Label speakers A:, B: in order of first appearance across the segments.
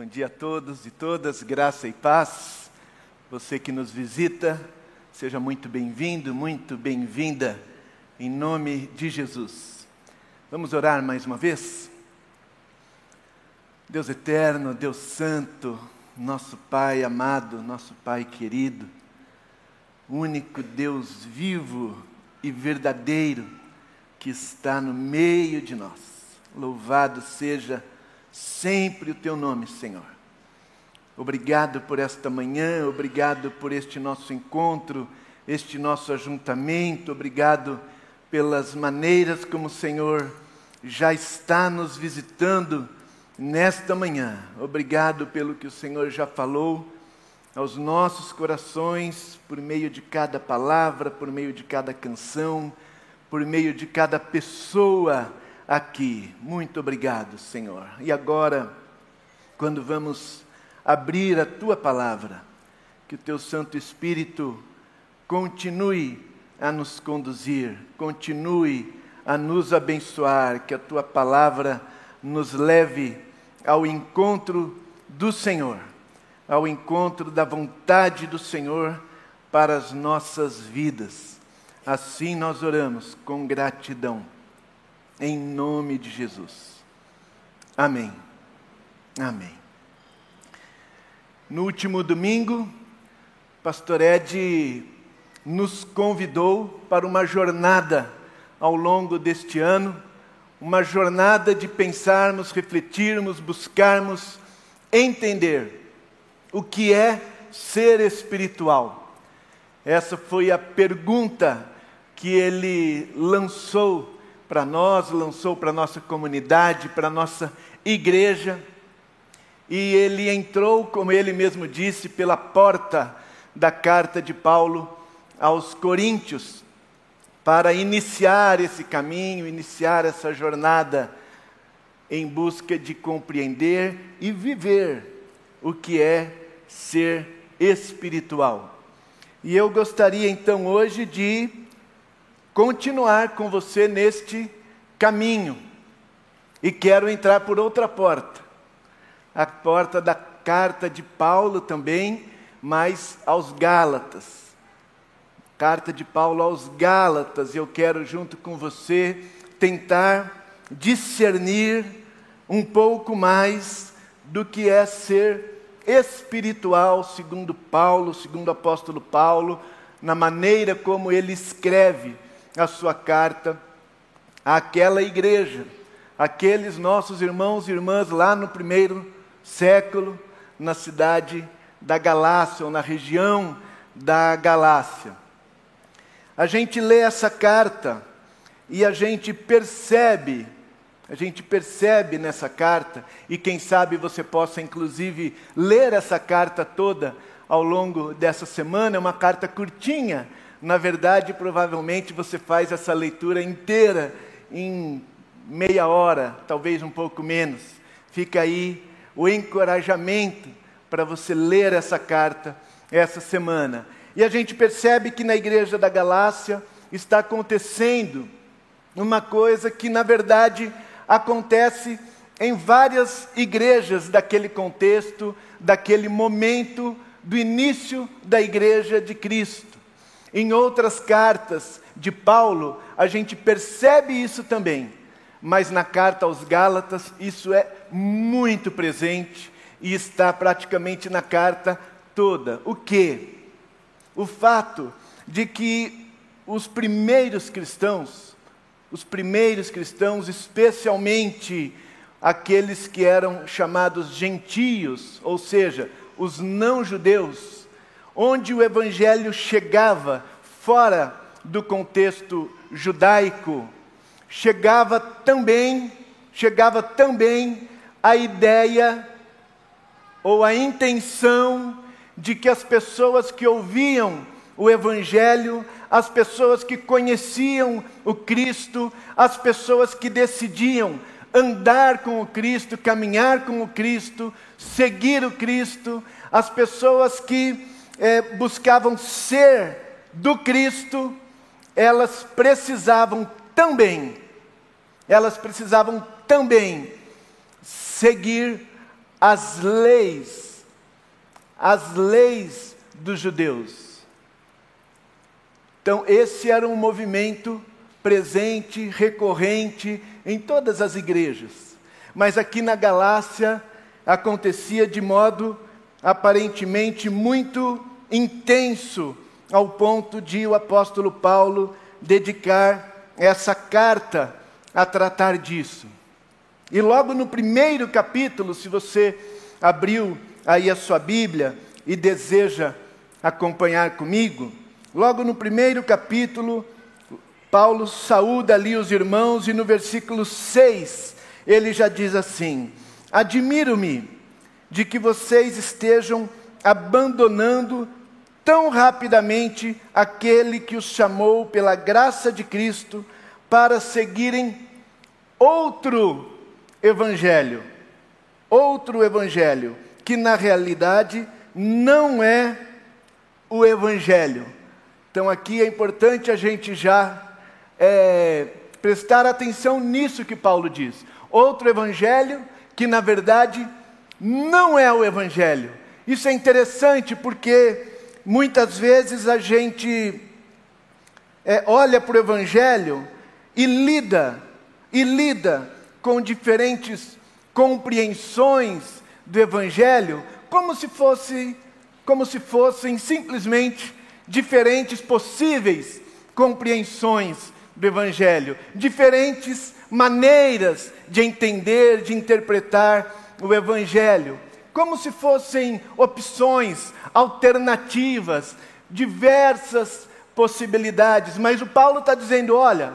A: Bom dia a todos e todas, graça e paz. Você que nos visita, seja muito bem-vindo, muito bem-vinda, em nome de Jesus. Vamos orar mais uma vez? Deus eterno, Deus santo, nosso Pai amado, nosso Pai querido, único Deus vivo e verdadeiro que está no meio de nós. Louvado seja sempre o teu nome, Senhor. Obrigado por esta manhã, obrigado por este nosso encontro, este nosso ajuntamento, obrigado pelas maneiras como o Senhor já está nos visitando nesta manhã. Obrigado pelo que o Senhor já falou aos nossos corações por meio de cada palavra, por meio de cada canção, por meio de cada pessoa aqui. Muito obrigado, Senhor. E agora, quando vamos abrir a tua palavra, que o teu Santo Espírito continue a nos conduzir, continue a nos abençoar, que a tua palavra nos leve ao encontro do Senhor, ao encontro da vontade do Senhor para as nossas vidas. Assim nós oramos com gratidão em nome de Jesus. Amém. Amém. No último domingo, Pastor Ed nos convidou para uma jornada ao longo deste ano, uma jornada de pensarmos, refletirmos, buscarmos entender o que é ser espiritual. Essa foi a pergunta que ele lançou para nós, lançou para nossa comunidade, para nossa igreja. E ele entrou, como ele mesmo disse, pela porta da carta de Paulo aos Coríntios, para iniciar esse caminho, iniciar essa jornada em busca de compreender e viver o que é ser espiritual. E eu gostaria então hoje de continuar com você neste caminho. E quero entrar por outra porta, a porta da carta de Paulo também, mas aos Gálatas. Carta de Paulo aos Gálatas, eu quero junto com você tentar discernir um pouco mais do que é ser espiritual, segundo Paulo, segundo o apóstolo Paulo, na maneira como ele escreve a sua carta àquela igreja, aqueles nossos irmãos e irmãs lá no primeiro século, na cidade da Galácia, ou na região da Galácia. A gente lê essa carta e a gente percebe, a gente percebe nessa carta, e quem sabe você possa inclusive ler essa carta toda ao longo dessa semana, é uma carta curtinha, na verdade, provavelmente você faz essa leitura inteira em meia hora, talvez um pouco menos. Fica aí o encorajamento para você ler essa carta essa semana. E a gente percebe que na igreja da Galácia está acontecendo uma coisa que, na verdade, acontece em várias igrejas daquele contexto, daquele momento do início da igreja de Cristo. Em outras cartas de Paulo, a gente percebe isso também, mas na carta aos Gálatas, isso é muito presente e está praticamente na carta toda. O que? O fato de que os primeiros cristãos, os primeiros cristãos, especialmente aqueles que eram chamados gentios, ou seja, os não-judeus, onde o evangelho chegava fora do contexto judaico, chegava também, chegava também a ideia ou a intenção de que as pessoas que ouviam o evangelho, as pessoas que conheciam o Cristo, as pessoas que decidiam andar com o Cristo, caminhar com o Cristo, seguir o Cristo, as pessoas que é, buscavam ser do Cristo, elas precisavam também, elas precisavam também seguir as leis, as leis dos judeus. Então, esse era um movimento presente, recorrente em todas as igrejas. Mas aqui na Galácia acontecia de modo aparentemente muito intenso, ao ponto de o apóstolo Paulo dedicar essa carta a tratar disso. E logo no primeiro capítulo, se você abriu aí a sua Bíblia e deseja acompanhar comigo, logo no primeiro capítulo, Paulo saúda ali os irmãos e no versículo 6 ele já diz assim: Admiro-me de que vocês estejam abandonando tão rapidamente aquele que os chamou pela graça de Cristo para seguirem outro evangelho. Outro evangelho, que na realidade não é o evangelho. Então aqui é importante a gente já é, prestar atenção nisso que Paulo diz. Outro evangelho que na verdade não é o evangelho. Isso é interessante porque muitas vezes a gente é, olha para o evangelho e lida, e lida com diferentes compreensões do evangelho, como se fosse, como se fossem simplesmente diferentes possíveis compreensões do Evangelho, diferentes maneiras de entender, de interpretar o Evangelho, como se fossem opções, alternativas, diversas possibilidades. Mas o Paulo está dizendo: olha,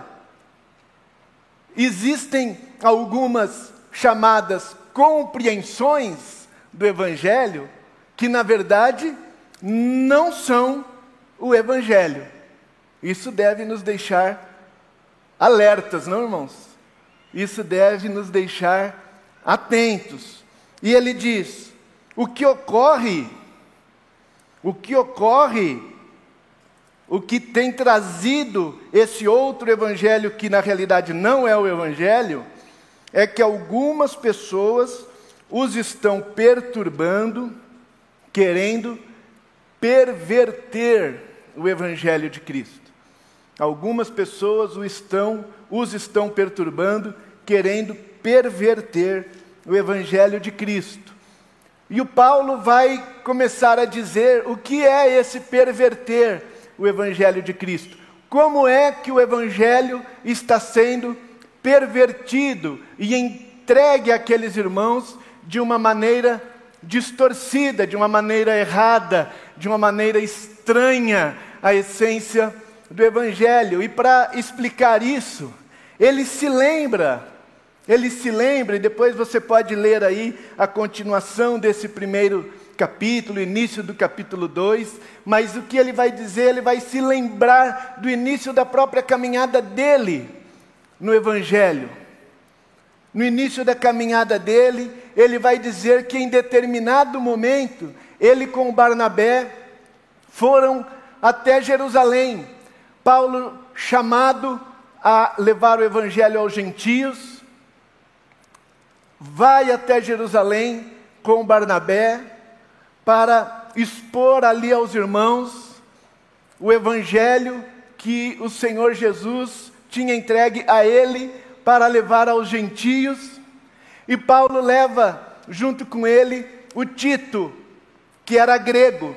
A: existem algumas chamadas compreensões do Evangelho que, na verdade, não são o Evangelho. Isso deve nos deixar alertas, não, irmãos? Isso deve nos deixar atentos. E ele diz: o que ocorre, o que ocorre, o que tem trazido esse outro evangelho, que na realidade não é o evangelho, é que algumas pessoas os estão perturbando, querendo perverter o evangelho de Cristo. Algumas pessoas estão, os estão perturbando, querendo perverter o Evangelho de Cristo. E o Paulo vai começar a dizer o que é esse perverter o Evangelho de Cristo. Como é que o Evangelho está sendo pervertido e entregue àqueles irmãos de uma maneira distorcida, de uma maneira errada, de uma maneira estranha à essência do Evangelho. E para explicar isso, ele se lembra, ele se lembra, e depois você pode ler aí a continuação desse primeiro capítulo, início do capítulo 2, mas o que ele vai dizer, ele vai se lembrar do início da própria caminhada dele no Evangelho. No início da caminhada dele, ele vai dizer que em determinado momento, ele com Barnabé foram até Jerusalém Paulo, chamado a levar o evangelho aos gentios, vai até Jerusalém com Barnabé para expor ali aos irmãos o evangelho que o Senhor Jesus tinha entregue a ele para levar aos gentios. E Paulo leva junto com ele o Tito, que era grego.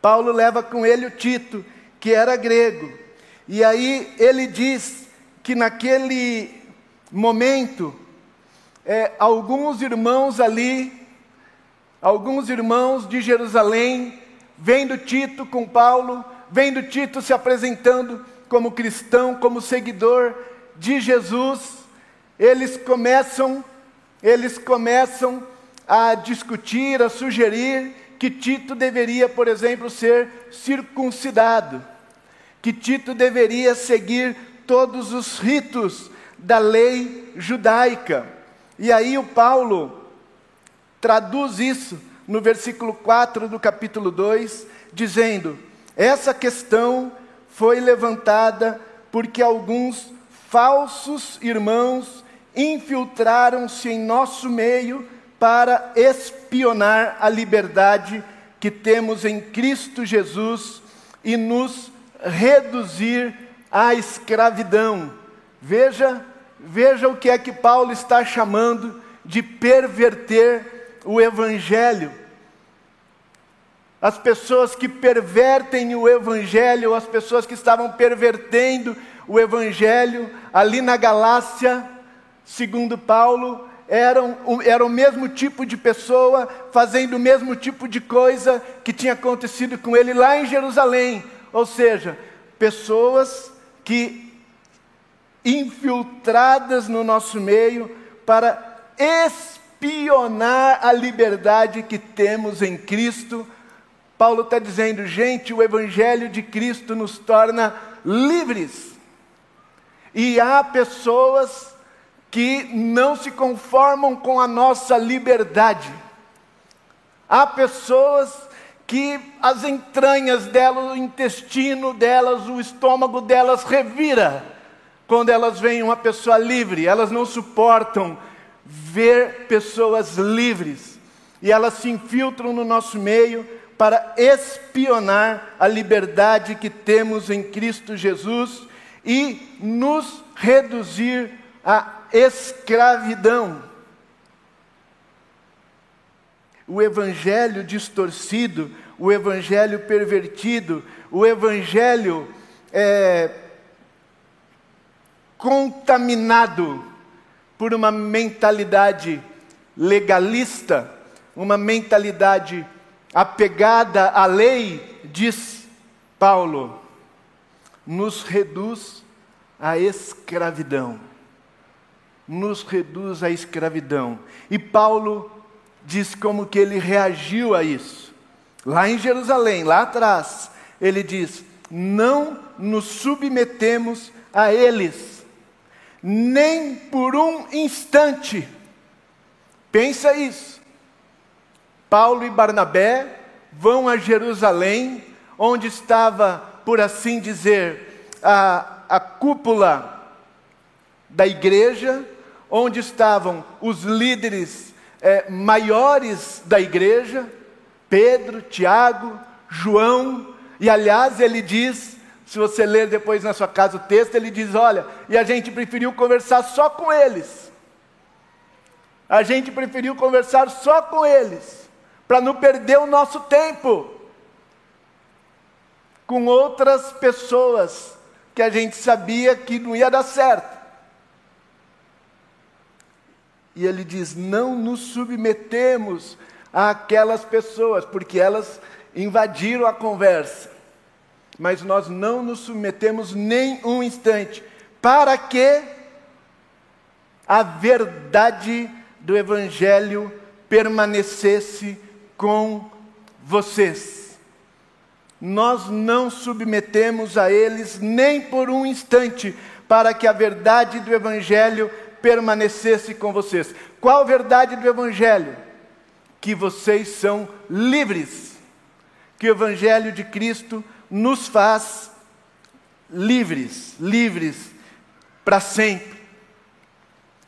A: Paulo leva com ele o Tito, que era grego. E aí ele diz que naquele momento, é, alguns irmãos ali, alguns irmãos de Jerusalém, vendo Tito com Paulo, vendo Tito se apresentando como cristão, como seguidor de Jesus, eles começam, eles começam a discutir, a sugerir que Tito deveria, por exemplo, ser circuncidado que Tito deveria seguir todos os ritos da lei judaica. E aí o Paulo traduz isso no versículo 4 do capítulo 2, dizendo: Essa questão foi levantada porque alguns falsos irmãos infiltraram-se em nosso meio para espionar a liberdade que temos em Cristo Jesus e nos reduzir à escravidão. Veja, veja o que é que Paulo está chamando de perverter o evangelho. As pessoas que pervertem o evangelho, as pessoas que estavam pervertendo o evangelho ali na Galácia, segundo Paulo, eram, era o mesmo tipo de pessoa fazendo o mesmo tipo de coisa que tinha acontecido com ele lá em Jerusalém. Ou seja, pessoas que infiltradas no nosso meio para espionar a liberdade que temos em Cristo. Paulo está dizendo, gente, o Evangelho de Cristo nos torna livres. E há pessoas que não se conformam com a nossa liberdade. Há pessoas que as entranhas delas, o intestino delas, o estômago delas revira quando elas veem uma pessoa livre. Elas não suportam ver pessoas livres e elas se infiltram no nosso meio para espionar a liberdade que temos em Cristo Jesus e nos reduzir a escravidão. O evangelho distorcido, o evangelho pervertido, o evangelho é, contaminado por uma mentalidade legalista, uma mentalidade apegada à lei, diz Paulo, nos reduz à escravidão nos reduz à escravidão. E Paulo diz como que ele reagiu a isso. Lá em Jerusalém, lá atrás, ele diz: Não nos submetemos a eles, nem por um instante. Pensa isso. Paulo e Barnabé vão a Jerusalém, onde estava, por assim dizer, a, a cúpula da igreja, onde estavam os líderes é, maiores da igreja, Pedro, Tiago, João, e aliás ele diz, se você ler depois na sua casa o texto, ele diz: olha, e a gente preferiu conversar só com eles. A gente preferiu conversar só com eles, para não perder o nosso tempo com outras pessoas que a gente sabia que não ia dar certo. E ele diz: não nos submetemos àquelas pessoas, porque elas invadiram a conversa. Mas nós não nos submetemos nem um instante, para que a verdade do Evangelho permanecesse com vocês. Nós não submetemos a eles nem por um instante, para que a verdade do Evangelho permanecesse com vocês. Qual a verdade do Evangelho? Que vocês são livres. Que o Evangelho de Cristo nos faz livres, livres para sempre.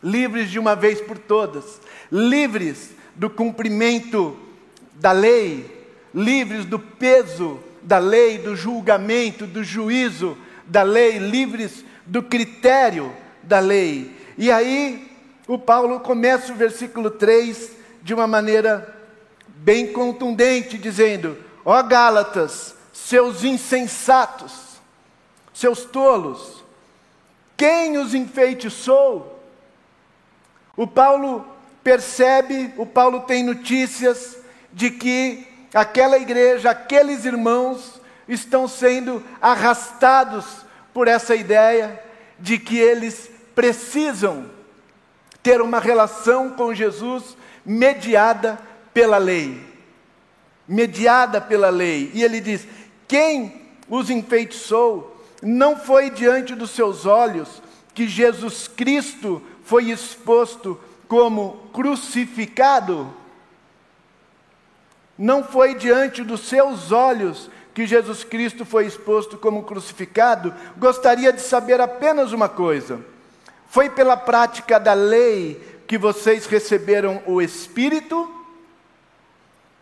A: Livres de uma vez por todas, livres do cumprimento da lei, livres do peso da lei, do julgamento, do juízo da lei, livres do critério da lei, e aí, o Paulo começa o versículo 3 de uma maneira bem contundente, dizendo: Ó Gálatas, seus insensatos, seus tolos, quem os enfeitiçou? O Paulo percebe, o Paulo tem notícias de que aquela igreja, aqueles irmãos estão sendo arrastados por essa ideia de que eles precisam ter uma relação com Jesus mediada pela lei. Mediada pela lei. E ele diz: quem os enfeitiçou não foi diante dos seus olhos que Jesus Cristo foi exposto como crucificado? Não foi diante dos seus olhos que Jesus Cristo foi exposto como crucificado? Gostaria de saber apenas uma coisa foi pela prática da lei, que vocês receberam o Espírito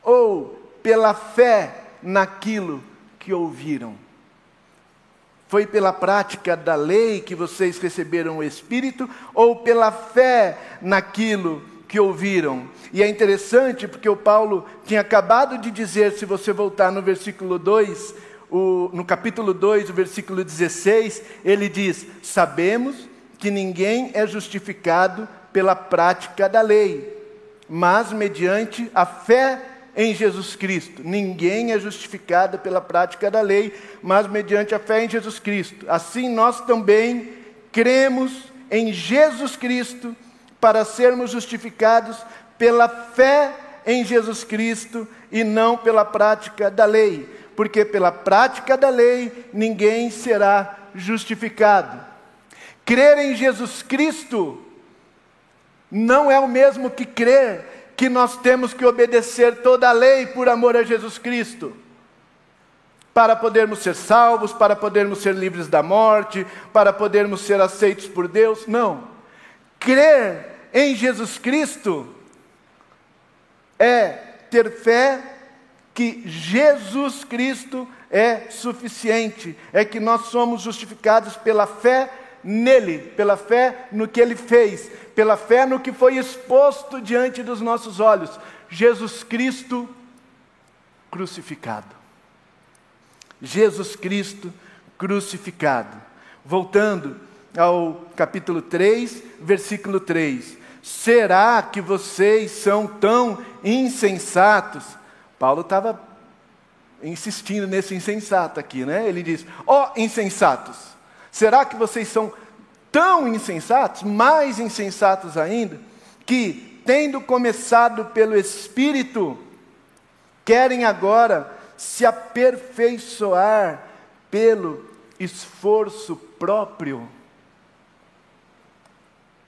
A: ou pela fé naquilo que ouviram? Foi pela prática da lei que vocês receberam o Espírito ou pela fé naquilo que ouviram? E é interessante porque o Paulo tinha acabado de dizer, se você voltar no versículo 2, o, no capítulo 2, o versículo 16, ele diz: Sabemos que ninguém é justificado pela prática da lei, mas mediante a fé em Jesus Cristo. Ninguém é justificado pela prática da lei, mas mediante a fé em Jesus Cristo. Assim nós também cremos em Jesus Cristo para sermos justificados pela fé em Jesus Cristo e não pela prática da lei, porque pela prática da lei ninguém será justificado. Crer em Jesus Cristo não é o mesmo que crer que nós temos que obedecer toda a lei por amor a Jesus Cristo. Para podermos ser salvos, para podermos ser livres da morte, para podermos ser aceitos por Deus. Não. Crer em Jesus Cristo é ter fé que Jesus Cristo é suficiente, é que nós somos justificados pela fé nele, pela fé no que ele fez, pela fé no que foi exposto diante dos nossos olhos: Jesus Cristo crucificado. Jesus Cristo crucificado. Voltando ao capítulo 3, versículo 3. Será que vocês são tão insensatos? Paulo estava insistindo nesse insensato aqui, né? Ele diz: Ó oh, insensatos, será que vocês são tão insensatos, mais insensatos ainda, que, tendo começado pelo Espírito, querem agora se aperfeiçoar pelo esforço próprio.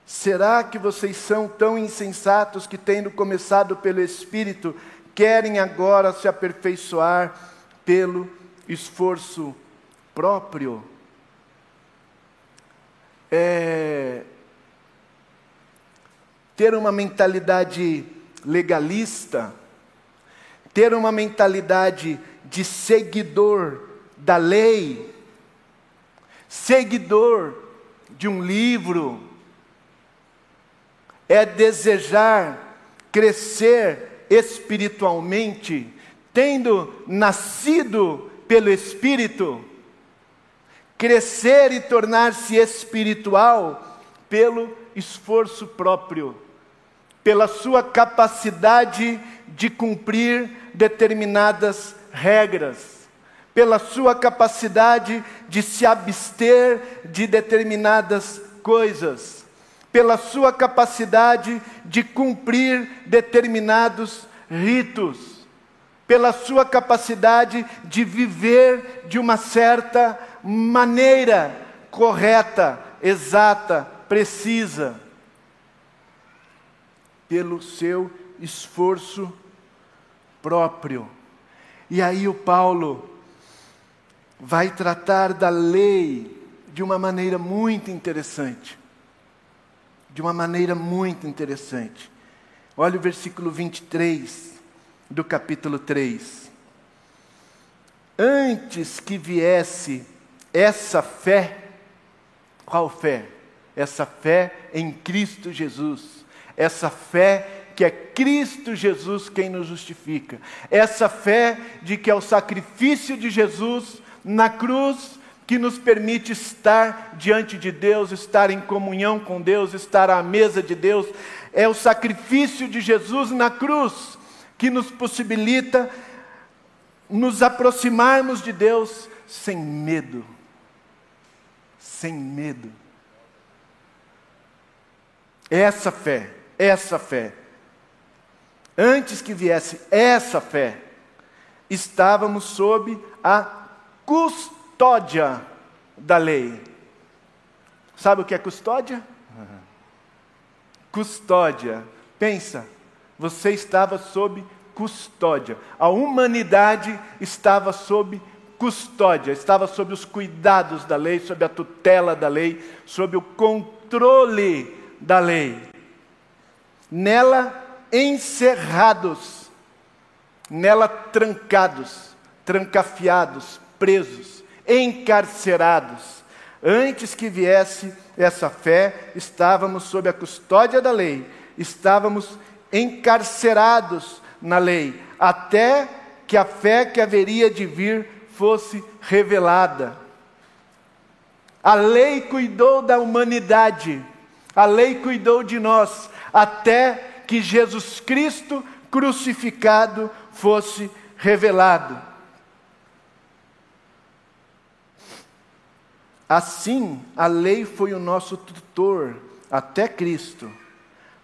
A: Será que vocês são tão insensatos que, tendo começado pelo Espírito, querem agora se aperfeiçoar pelo esforço próprio? É, ter uma mentalidade legalista, ter uma mentalidade de seguidor da lei, seguidor de um livro, é desejar crescer espiritualmente, tendo nascido pelo Espírito crescer e tornar-se espiritual pelo esforço próprio, pela sua capacidade de cumprir determinadas regras, pela sua capacidade de se abster de determinadas coisas, pela sua capacidade de cumprir determinados ritos, pela sua capacidade de viver de uma certa maneira correta, exata, precisa, pelo seu esforço próprio. E aí o Paulo vai tratar da lei de uma maneira muito interessante. De uma maneira muito interessante. Olha o versículo 23 do capítulo 3. Antes que viesse essa fé, qual fé? Essa fé em Cristo Jesus. Essa fé que é Cristo Jesus quem nos justifica. Essa fé de que é o sacrifício de Jesus na cruz que nos permite estar diante de Deus, estar em comunhão com Deus, estar à mesa de Deus. É o sacrifício de Jesus na cruz que nos possibilita nos aproximarmos de Deus sem medo sem medo. Essa fé, essa fé. Antes que viesse essa fé, estávamos sob a custódia da lei. Sabe o que é custódia? Uhum. Custódia. Pensa, você estava sob custódia. A humanidade estava sob custódia custódia, estava sob os cuidados da lei, sob a tutela da lei, sob o controle da lei. nela encerrados, nela trancados, trancafiados, presos, encarcerados. Antes que viesse essa fé, estávamos sob a custódia da lei, estávamos encarcerados na lei, até que a fé que haveria de vir fosse revelada. A lei cuidou da humanidade, a lei cuidou de nós, até que Jesus Cristo crucificado fosse revelado. Assim, a lei foi o nosso tutor até Cristo,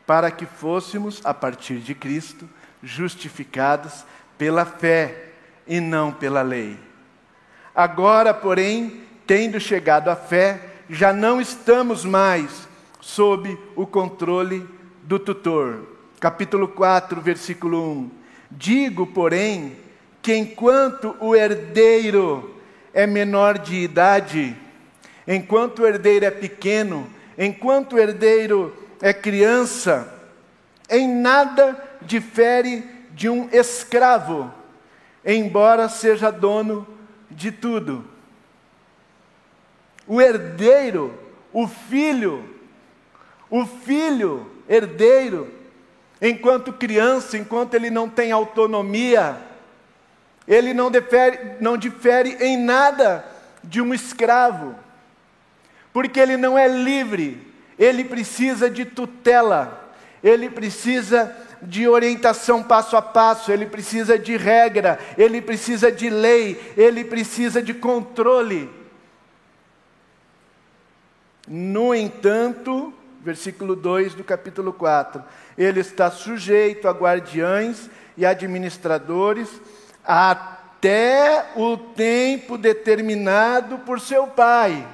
A: para que fôssemos, a partir de Cristo, justificados pela fé e não pela lei. Agora, porém, tendo chegado à fé, já não estamos mais sob o controle do tutor. Capítulo 4, versículo 1. Digo, porém, que enquanto o herdeiro é menor de idade, enquanto o herdeiro é pequeno, enquanto o herdeiro é criança, em nada difere de um escravo, embora seja dono de tudo. O herdeiro, o filho, o filho herdeiro, enquanto criança, enquanto ele não tem autonomia, ele não difere, não difere em nada de um escravo, porque ele não é livre, ele precisa de tutela, ele precisa de orientação passo a passo, ele precisa de regra, ele precisa de lei, ele precisa de controle. No entanto, versículo 2 do capítulo 4, ele está sujeito a guardiães e administradores até o tempo determinado por seu pai.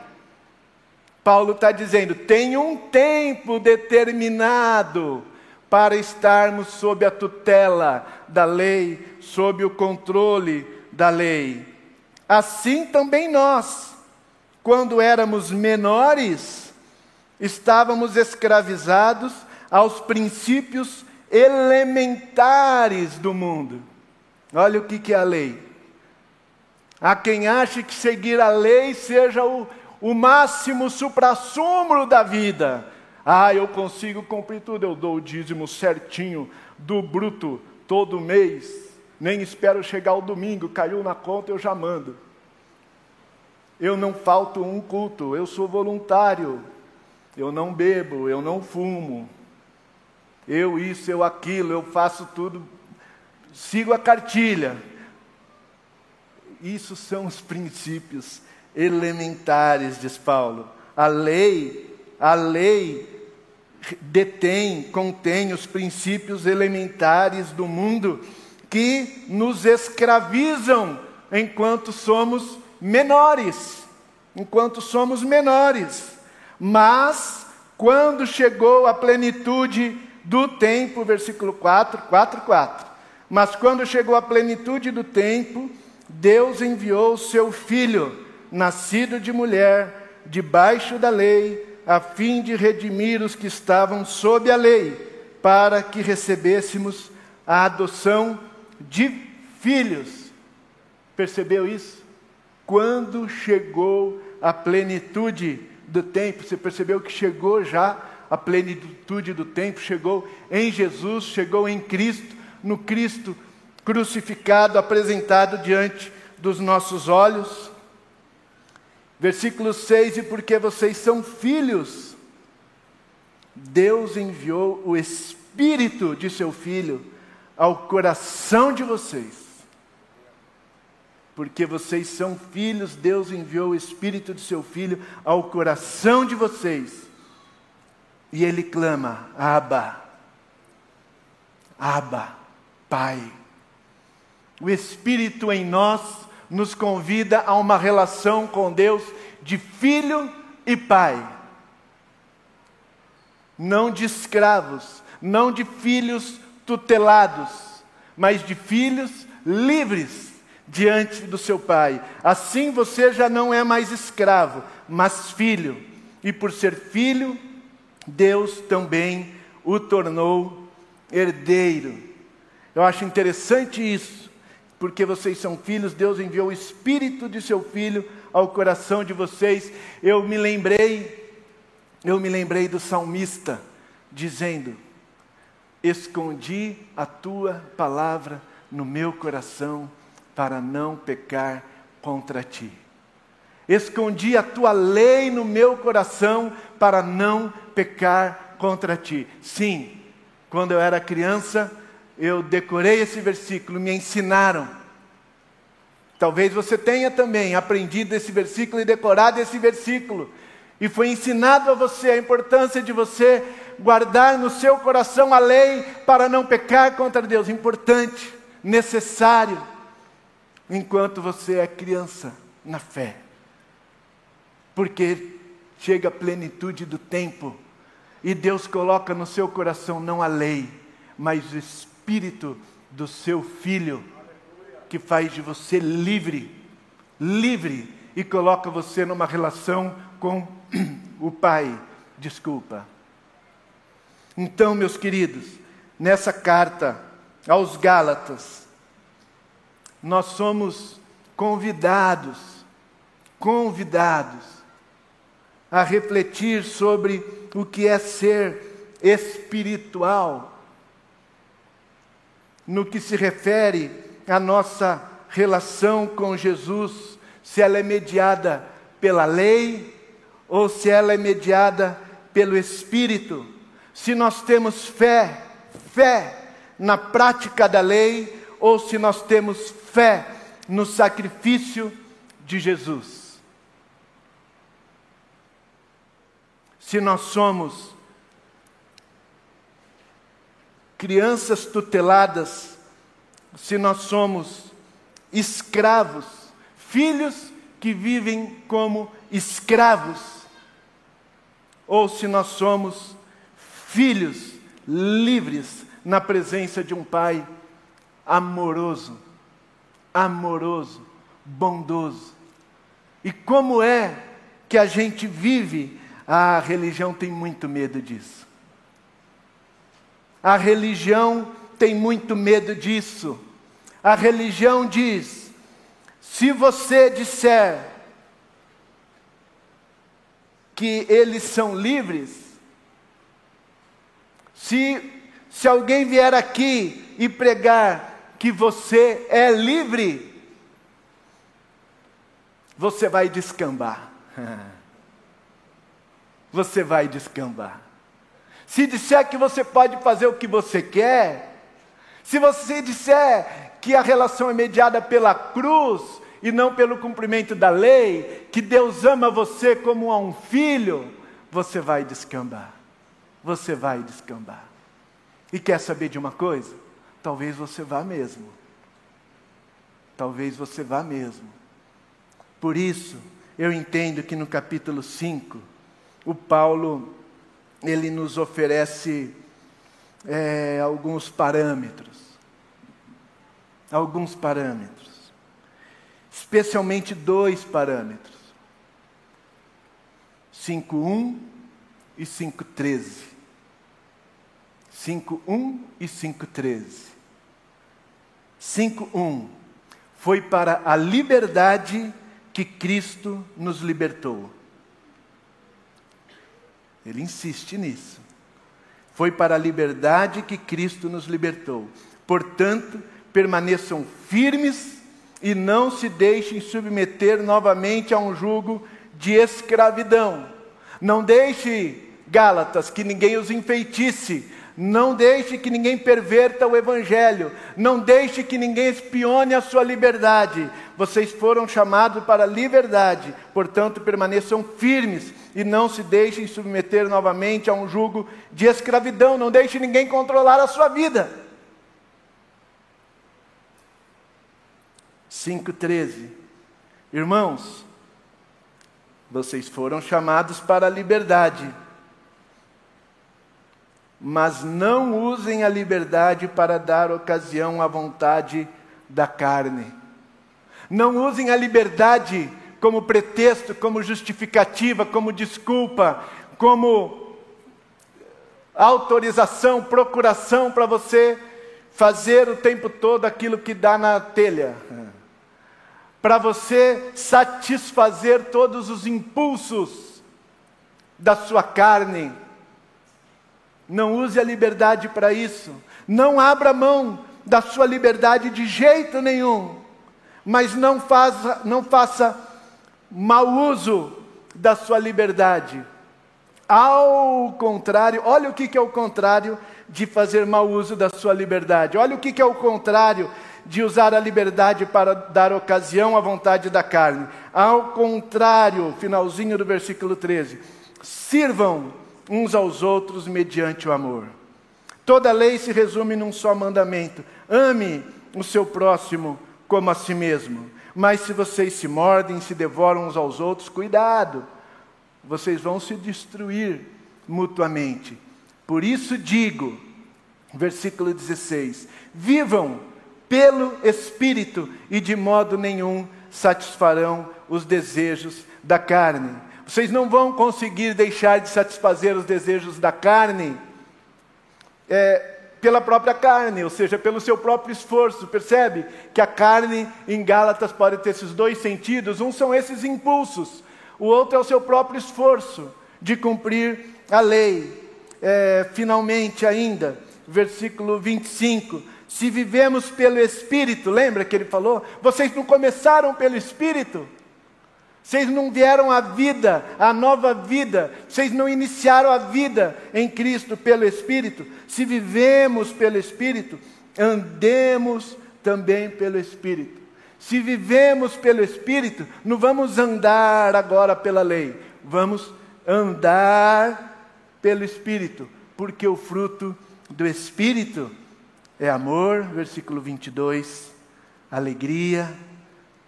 A: Paulo está dizendo: tem um tempo determinado para estarmos sob a tutela da lei, sob o controle da lei. Assim também nós, quando éramos menores, estávamos escravizados aos princípios elementares do mundo. Olha o que, que é a lei. Há quem ache que seguir a lei seja o, o máximo suprassumo da vida. Ah, eu consigo cumprir tudo, eu dou o dízimo certinho do bruto todo mês. Nem espero chegar o domingo, caiu na conta, eu já mando. Eu não falto um culto, eu sou voluntário. Eu não bebo, eu não fumo. Eu isso, eu aquilo, eu faço tudo. Sigo a cartilha. Isso são os princípios elementares, diz Paulo. A lei, a lei detém, contém os princípios elementares do mundo que nos escravizam enquanto somos menores. Enquanto somos menores. Mas, quando chegou a plenitude do tempo, versículo 4, 4, 4. Mas quando chegou a plenitude do tempo, Deus enviou o seu filho, nascido de mulher, debaixo da lei, a fim de redimir os que estavam sob a lei, para que recebêssemos a adoção de filhos. Percebeu isso? Quando chegou a plenitude do tempo, você percebeu que chegou já a plenitude do tempo, chegou em Jesus, chegou em Cristo, no Cristo crucificado, apresentado diante dos nossos olhos. Versículo 6: E porque vocês são filhos, Deus enviou o Espírito de seu Filho ao coração de vocês. Porque vocês são filhos, Deus enviou o Espírito de seu Filho ao coração de vocês. E ele clama: Abba, Abba, Pai. O Espírito em nós nos convida a uma relação com Deus de filho e pai. Não de escravos, não de filhos tutelados, mas de filhos livres diante do seu pai. Assim você já não é mais escravo, mas filho. E por ser filho, Deus também o tornou herdeiro. Eu acho interessante isso, porque vocês são filhos, Deus enviou o Espírito de seu Filho ao coração de vocês. Eu me lembrei, eu me lembrei do salmista dizendo: Escondi a tua palavra no meu coração para não pecar contra ti. Escondi a tua lei no meu coração para não pecar contra ti. Sim, quando eu era criança, eu decorei esse versículo, me ensinaram. Talvez você tenha também aprendido esse versículo e decorado esse versículo. E foi ensinado a você a importância de você guardar no seu coração a lei para não pecar contra Deus. Importante, necessário, enquanto você é criança na fé. Porque chega a plenitude do tempo e Deus coloca no seu coração não a lei, mas o espírito do seu filho, que faz de você livre, livre, e coloca você numa relação com o Pai. Desculpa. Então, meus queridos, nessa carta aos Gálatas, nós somos convidados, convidados a refletir sobre o que é ser espiritual, no que se refere à nossa relação com Jesus, se ela é mediada pela lei ou se ela é mediada pelo Espírito. Se nós temos fé, fé na prática da lei ou se nós temos fé no sacrifício de Jesus. se nós somos crianças tuteladas, se nós somos escravos, filhos que vivem como escravos, ou se nós somos filhos livres na presença de um Pai amoroso, amoroso, bondoso. E como é que a gente vive a religião tem muito medo disso. A religião tem muito medo disso. A religião diz: se você disser que eles são livres, se, se alguém vier aqui e pregar que você é livre, você vai descambar. você vai descambar. Se disser que você pode fazer o que você quer, se você disser que a relação é mediada pela cruz e não pelo cumprimento da lei, que Deus ama você como a um filho, você vai descambar. Você vai descambar. E quer saber de uma coisa? Talvez você vá mesmo. Talvez você vá mesmo. Por isso, eu entendo que no capítulo 5, o Paulo ele nos oferece é, alguns parâmetros, alguns parâmetros, especialmente dois parâmetros, 5.1 e 5.13. 5.1 e 5.13. 5.1 foi para a liberdade que Cristo nos libertou. Ele insiste nisso. Foi para a liberdade que Cristo nos libertou. Portanto, permaneçam firmes e não se deixem submeter novamente a um jugo de escravidão. Não deixe, Gálatas, que ninguém os enfeitice não deixe que ninguém perverta o Evangelho. Não deixe que ninguém espione a sua liberdade. Vocês foram chamados para a liberdade, portanto, permaneçam firmes e não se deixem submeter novamente a um jugo de escravidão. Não deixe ninguém controlar a sua vida. 5,13 Irmãos, vocês foram chamados para a liberdade mas não usem a liberdade para dar ocasião à vontade da carne. Não usem a liberdade como pretexto, como justificativa, como desculpa, como autorização, procuração para você fazer o tempo todo aquilo que dá na telha. Para você satisfazer todos os impulsos da sua carne. Não use a liberdade para isso. Não abra mão da sua liberdade de jeito nenhum. Mas não faça, não faça mau uso da sua liberdade. Ao contrário, olha o que é o contrário de fazer mau uso da sua liberdade. Olha o que é o contrário de usar a liberdade para dar ocasião à vontade da carne. Ao contrário, finalzinho do versículo 13: sirvam uns aos outros mediante o amor. Toda lei se resume num só mandamento: ame o seu próximo como a si mesmo. Mas se vocês se mordem, se devoram uns aos outros, cuidado, vocês vão se destruir mutuamente. Por isso digo, versículo 16: vivam pelo Espírito e de modo nenhum satisfarão os desejos da carne. Vocês não vão conseguir deixar de satisfazer os desejos da carne é, pela própria carne, ou seja, pelo seu próprio esforço. Percebe que a carne em Gálatas pode ter esses dois sentidos. Um são esses impulsos, o outro é o seu próprio esforço de cumprir a lei. É, finalmente, ainda, versículo 25: se vivemos pelo Espírito, lembra que ele falou? Vocês não começaram pelo Espírito? Vocês não vieram à vida, à nova vida, vocês não iniciaram a vida em Cristo pelo Espírito. Se vivemos pelo Espírito, andemos também pelo Espírito. Se vivemos pelo Espírito, não vamos andar agora pela lei, vamos andar pelo Espírito, porque o fruto do Espírito é amor, versículo 22, alegria,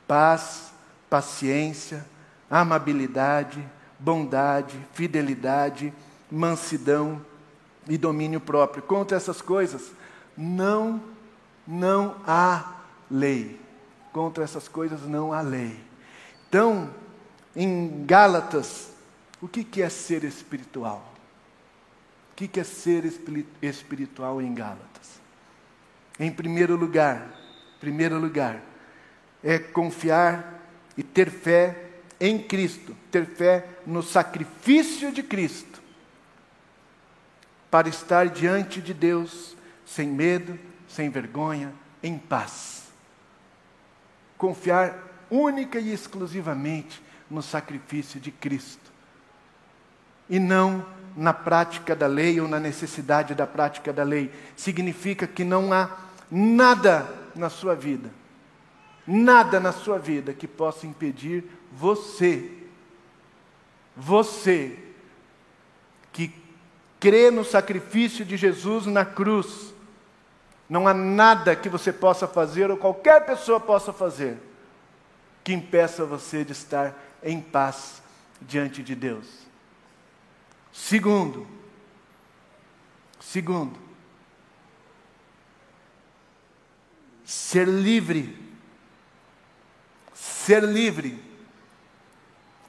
A: paz, paciência, amabilidade, bondade, fidelidade, mansidão e domínio próprio. Contra essas coisas, não, não há lei. Contra essas coisas não há lei. Então, em Gálatas, o que é ser espiritual? O que é ser espiritual em Gálatas? Em primeiro lugar, primeiro lugar, é confiar e ter fé em Cristo, ter fé no sacrifício de Cristo, para estar diante de Deus sem medo, sem vergonha, em paz. Confiar única e exclusivamente no sacrifício de Cristo e não na prática da lei ou na necessidade da prática da lei. Significa que não há nada na sua vida, nada na sua vida que possa impedir você, você que crê no sacrifício de Jesus na cruz, não há nada que você possa fazer ou qualquer pessoa possa fazer que impeça você de estar em paz diante de Deus. Segundo, segundo, ser livre, ser livre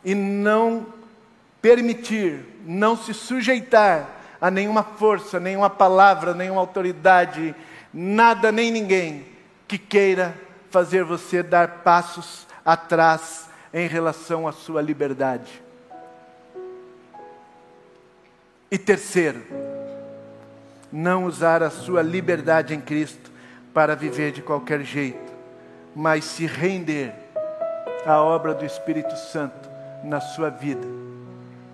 A: e não permitir, não se sujeitar a nenhuma força, nenhuma palavra, nenhuma autoridade, nada nem ninguém que queira fazer você dar passos atrás em relação à sua liberdade. E terceiro, não usar a sua liberdade em Cristo para viver de qualquer jeito, mas se render à obra do Espírito Santo na sua vida,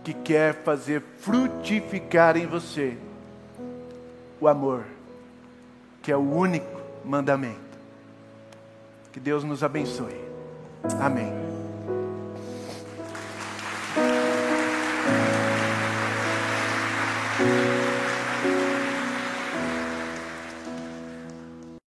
A: que quer fazer frutificar em você o amor, que é o único mandamento. Que Deus nos abençoe. Amém.